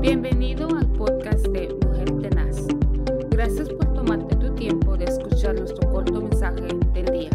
Bienvenido al podcast de Mujer Tenaz. Gracias por tomarte tu tiempo de escuchar nuestro corto mensaje del día.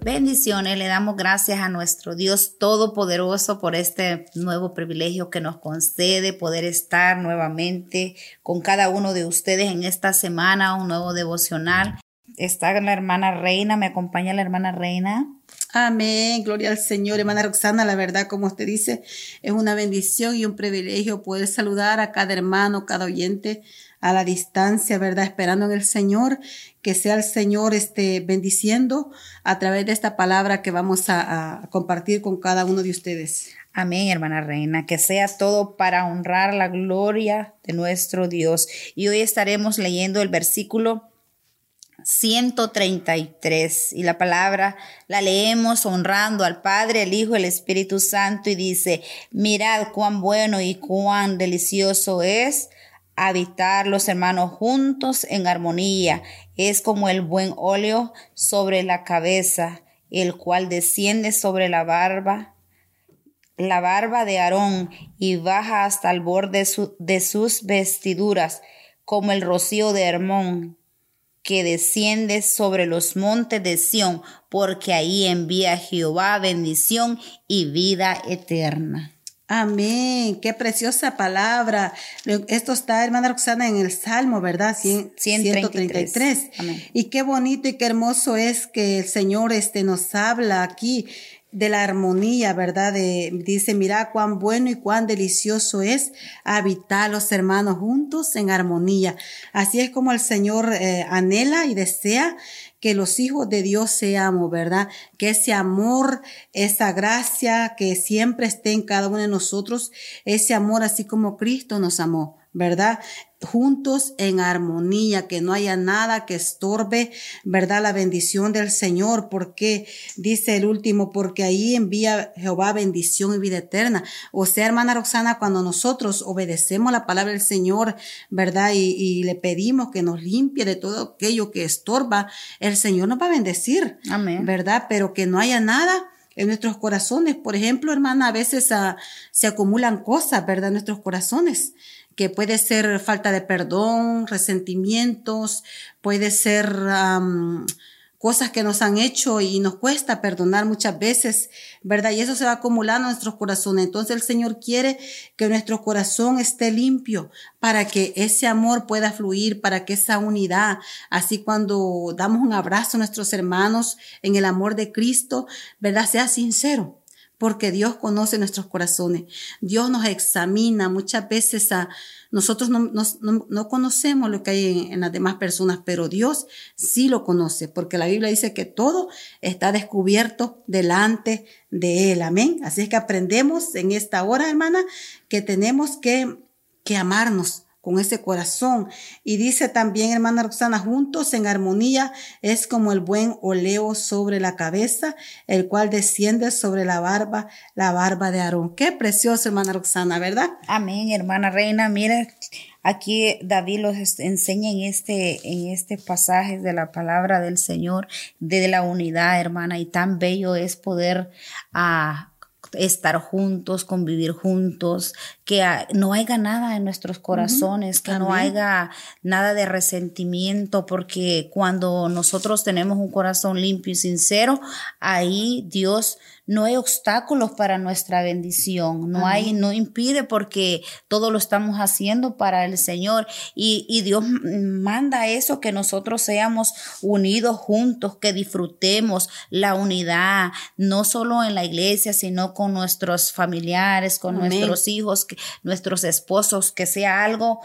Bendiciones, le damos gracias a nuestro Dios Todopoderoso por este nuevo privilegio que nos concede poder estar nuevamente con cada uno de ustedes en esta semana, un nuevo devocional. Está la hermana Reina, me acompaña la hermana Reina. Amén, gloria al Señor. Hermana Roxana, la verdad, como usted dice, es una bendición y un privilegio poder saludar a cada hermano, cada oyente a la distancia, ¿verdad? Esperando en el Señor, que sea el Señor este, bendiciendo a través de esta palabra que vamos a, a compartir con cada uno de ustedes. Amén, hermana reina, que sea todo para honrar la gloria de nuestro Dios. Y hoy estaremos leyendo el versículo 133 y la palabra la leemos honrando al Padre, el Hijo, el Espíritu Santo y dice, mirad cuán bueno y cuán delicioso es habitar los hermanos juntos en armonía. Es como el buen óleo sobre la cabeza, el cual desciende sobre la barba, la barba de Aarón y baja hasta el borde de sus vestiduras, como el rocío de Hermón que desciende sobre los montes de Sión, porque ahí envía Jehová bendición y vida eterna. Amén, qué preciosa palabra. Esto está, hermana Roxana, en el Salmo, ¿verdad? 133. Y qué bonito y qué hermoso es que el Señor este, nos habla aquí de la armonía, ¿verdad? De, dice, mira cuán bueno y cuán delicioso es habitar los hermanos juntos en armonía. Así es como el Señor eh, anhela y desea que los hijos de Dios seamos, ¿verdad? Que ese amor, esa gracia que siempre esté en cada uno de nosotros, ese amor así como Cristo nos amó. ¿verdad? Juntos en armonía, que no haya nada que estorbe, ¿verdad? La bendición del Señor, porque dice el último, porque ahí envía Jehová bendición y vida eterna. O sea, hermana Roxana, cuando nosotros obedecemos la palabra del Señor, ¿verdad? Y, y le pedimos que nos limpie de todo aquello que estorba, el Señor nos va a bendecir. Amén. ¿Verdad? Pero que no haya nada en nuestros corazones. Por ejemplo, hermana, a veces ah, se acumulan cosas, ¿verdad? En nuestros corazones que puede ser falta de perdón, resentimientos, puede ser cosas que nos han hecho y nos cuesta perdonar muchas veces, ¿verdad? Y eso se va acumulando en nuestros corazones. Entonces el Señor quiere que nuestro corazón esté limpio para que ese amor pueda fluir, para que esa unidad, así cuando damos un abrazo a nuestros hermanos en el amor de Cristo, ¿verdad? Sea sincero porque Dios conoce nuestros corazones. Dios nos examina muchas veces a nosotros no, no, conocemos lo que hay en, las demás personas, pero Dios sí lo conoce, porque la Biblia dice que todo está descubierto delante de Él. Amén. Así es que aprendemos en esta hora, hermana, que tenemos que, que amarnos con ese corazón. Y dice también, hermana Roxana, juntos en armonía es como el buen oleo sobre la cabeza, el cual desciende sobre la barba, la barba de Aarón. Qué precioso, hermana Roxana, ¿verdad? Amén, hermana Reina. Mira, aquí David los enseña en este, en este pasaje de la palabra del Señor, de la unidad, hermana, y tan bello es poder ah, estar juntos, convivir juntos, que no haya nada en nuestros corazones, que no haya nada de resentimiento, porque cuando nosotros tenemos un corazón limpio y sincero, ahí Dios no hay obstáculos para nuestra bendición, no hay, no impide porque todo lo estamos haciendo para el Señor. Y, y Dios manda eso, que nosotros seamos unidos juntos, que disfrutemos la unidad, no solo en la iglesia, sino con nuestros familiares, con nuestros hijos, nuestros esposos, que sea algo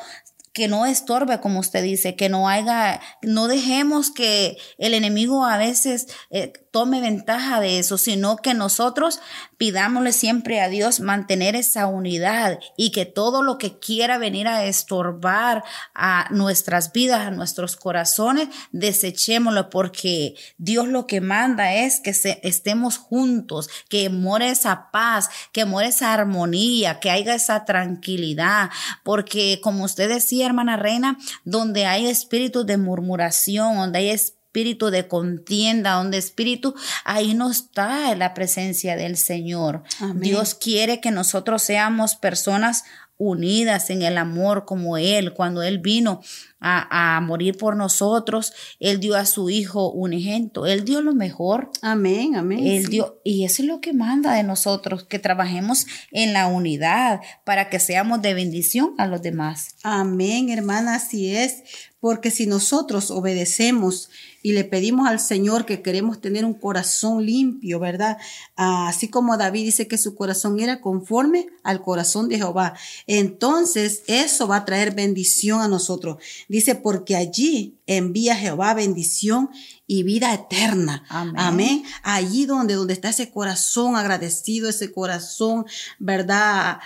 que no estorbe, como usted dice, que no haya, no dejemos que el enemigo a veces eh, tome ventaja de eso, sino que nosotros pidámosle siempre a Dios mantener esa unidad y que todo lo que quiera venir a estorbar a nuestras vidas, a nuestros corazones, desechémoslo porque Dios lo que manda es que estemos juntos, que more esa paz, que more esa armonía, que haya esa tranquilidad, porque como usted decía, hermana reina, donde hay espíritus de murmuración, donde hay espíritu de contienda, donde espíritu, ahí no está la presencia del Señor. Dios quiere que nosotros seamos personas unidas en el amor como Él. Cuando Él vino a, morir por nosotros, Él dio a su Hijo un ejemplo. Él dio lo mejor. Amén, amén. Él dio, y eso es lo que manda de nosotros, que trabajemos en la unidad para que seamos de bendición a los demás. Amén, hermana, así es. Porque si nosotros obedecemos y le pedimos al Señor que queremos tener un corazón limpio, ¿verdad? Ah, así como David dice que su corazón era conforme al corazón de Jehová. Entonces eso va a traer bendición a nosotros. Dice, porque allí envía Jehová bendición y vida eterna. Amén. Allí donde, donde está ese corazón agradecido, ese corazón, ¿verdad?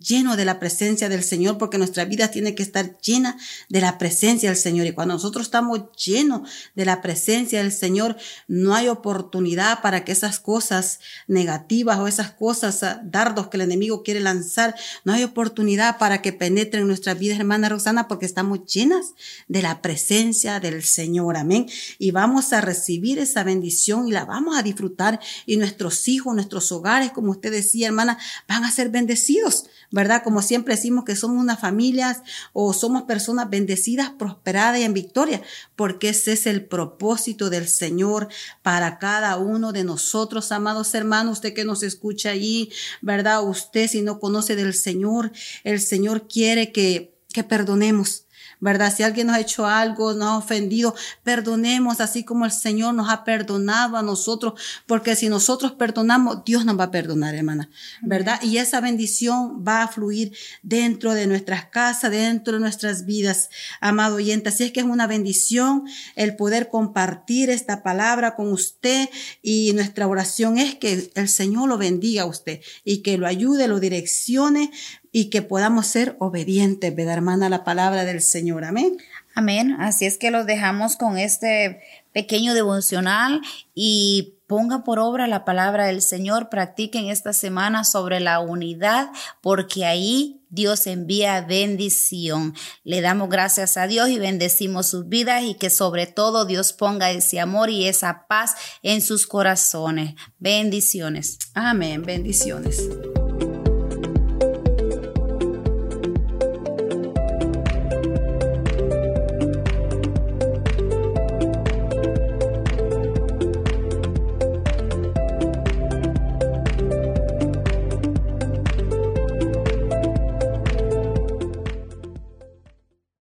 Lleno de la presencia del Señor, porque nuestra vida tiene que estar llena de la presencia del Señor. Y cuando nosotros estamos llenos de la presencia del Señor, no hay oportunidad para que esas cosas negativas o esas cosas, ah, dardos que el enemigo quiere lanzar, no hay oportunidad para que penetren en nuestra vida, hermana Rosana, porque estamos llenas de la presencia del Señor. Amén. Y vamos a recibir esa bendición y la vamos a disfrutar. Y nuestros hijos, nuestros hogares, como usted decía, hermana, van a ser bendecidos ¿verdad? Como siempre decimos que somos unas familias o somos personas bendecidas, prosperadas y en victoria, porque ese es el propósito del Señor para cada uno de nosotros, amados hermanos, usted que nos escucha allí, ¿verdad? Usted si no conoce del Señor, el Señor quiere que, que perdonemos ¿verdad? Si alguien nos ha hecho algo, nos ha ofendido, perdonemos así como el Señor nos ha perdonado a nosotros, porque si nosotros perdonamos, Dios nos va a perdonar, hermana, ¿verdad? Y esa bendición va a fluir dentro de nuestras casas, dentro de nuestras vidas, amado oyente. Así es que es una bendición el poder compartir esta palabra con usted y nuestra oración es que el Señor lo bendiga a usted y que lo ayude, lo direccione y que podamos ser obedientes, ¿verdad, hermana? La palabra del Señor. Amén. Amén. Así es que los dejamos con este pequeño devocional y ponga por obra la palabra del Señor. Practiquen esta semana sobre la unidad porque ahí Dios envía bendición. Le damos gracias a Dios y bendecimos sus vidas y que sobre todo Dios ponga ese amor y esa paz en sus corazones. Bendiciones. Amén. Bendiciones.